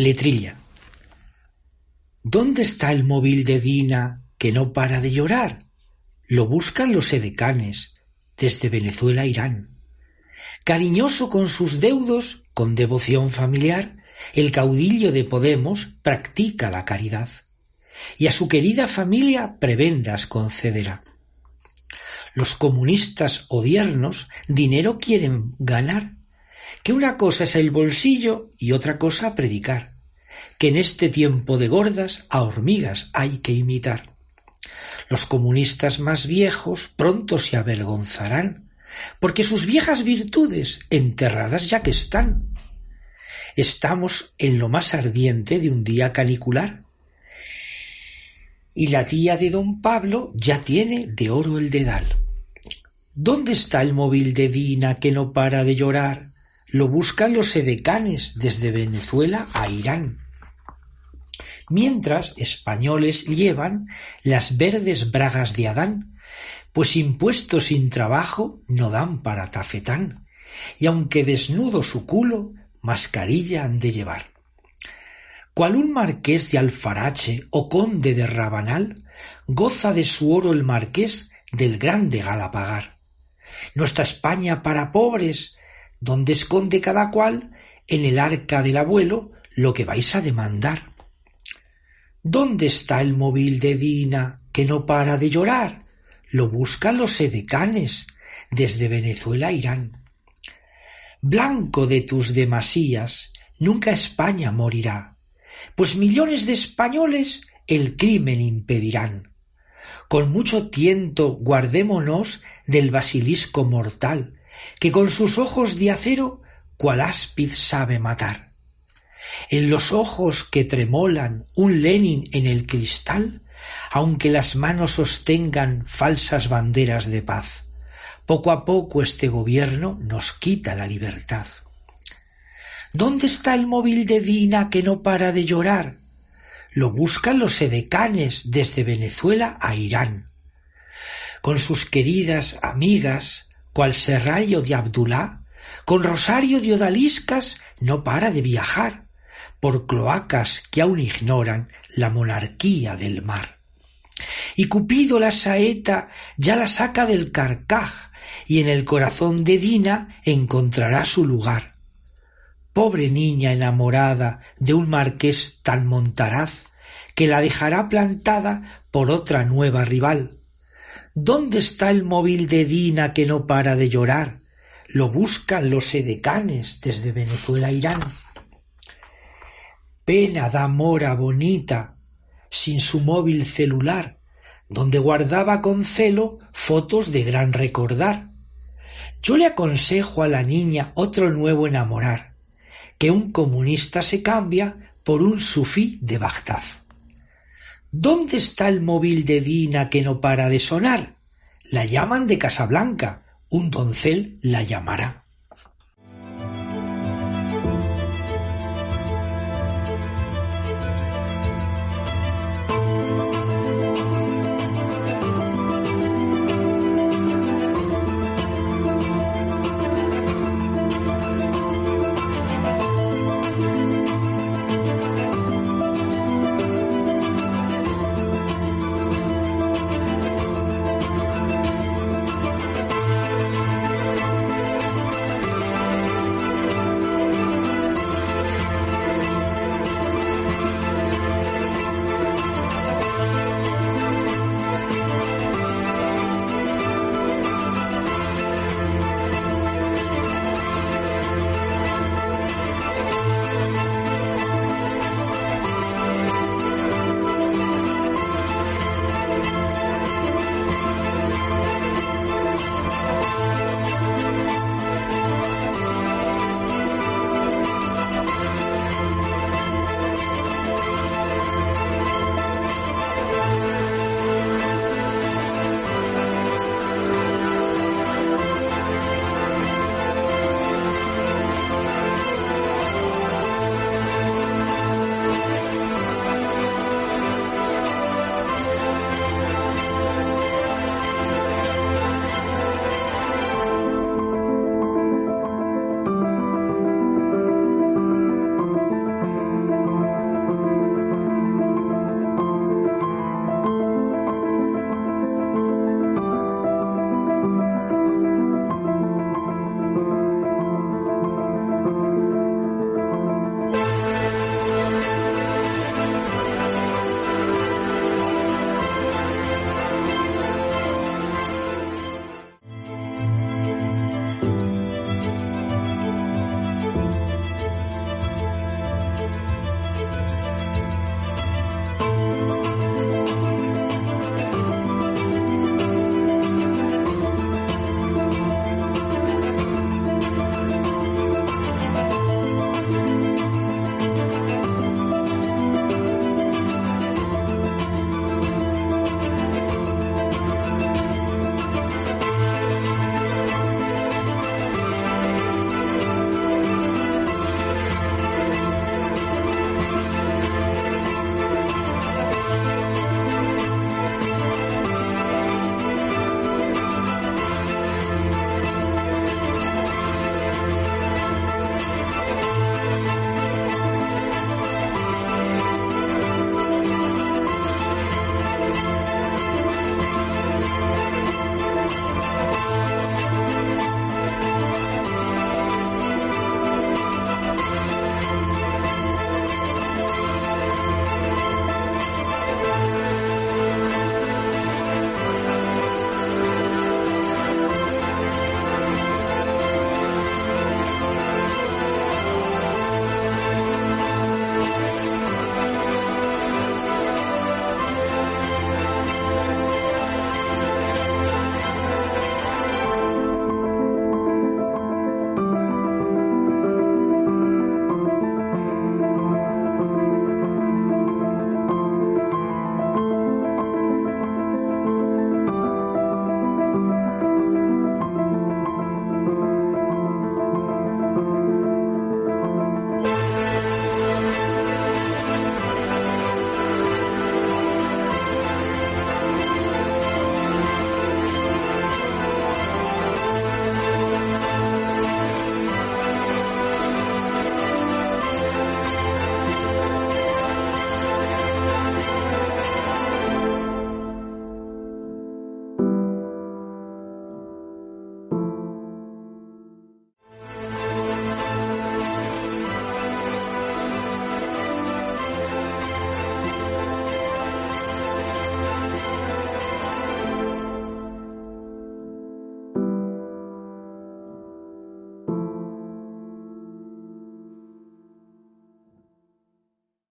Letrilla. ¿Dónde está el móvil de Dina que no para de llorar? Lo buscan los edecanes desde Venezuela a Irán. Cariñoso con sus deudos, con devoción familiar, el caudillo de Podemos practica la caridad y a su querida familia prebendas concederá. Los comunistas odiernos dinero quieren ganar, que una cosa es el bolsillo y otra cosa predicar, que en este tiempo de gordas a hormigas hay que imitar. Los comunistas más viejos pronto se avergonzarán, porque sus viejas virtudes enterradas ya que están. Estamos en lo más ardiente de un día canicular, y la tía de don Pablo ya tiene de oro el dedal. ¿Dónde está el móvil de Dina que no para de llorar? Lo buscan los edecanes desde Venezuela a Irán. Mientras españoles llevan las verdes bragas de Adán, pues impuestos sin trabajo no dan para tafetán, y aunque desnudo su culo, mascarilla han de llevar cual un marqués de Alfarache o conde de Rabanal, goza de su oro el marqués del grande Galapagar. Nuestra España para pobres, donde esconde cada cual en el arca del abuelo lo que vais a demandar. ¿Dónde está el móvil de Dina que no para de llorar? Lo buscan los edecanes desde Venezuela a Irán. Blanco de tus demasías, nunca España morirá pues millones de españoles el crimen impedirán. Con mucho tiento guardémonos del basilisco mortal, que con sus ojos de acero cual áspid sabe matar. En los ojos que tremolan un Lenin en el cristal, aunque las manos sostengan falsas banderas de paz, poco a poco este gobierno nos quita la libertad. ¿Dónde está el móvil de Dina que no para de llorar? Lo buscan los edecanes desde Venezuela a Irán. Con sus queridas amigas, cual serrallo de Abdulá, con rosario de odaliscas no para de viajar por cloacas que aún ignoran la monarquía del mar. Y Cupido la saeta ya la saca del carcaj y en el corazón de Dina encontrará su lugar pobre niña enamorada de un marqués tan montaraz, que la dejará plantada por otra nueva rival. ¿Dónde está el móvil de Dina que no para de llorar? Lo buscan los edecanes desde Venezuela Irán. Pena da mora bonita, sin su móvil celular, donde guardaba con celo fotos de gran recordar. Yo le aconsejo a la niña otro nuevo enamorar que un comunista se cambia por un sufí de Bagdad. ¿Dónde está el móvil de Dina que no para de sonar? La llaman de Casablanca, un doncel la llamará.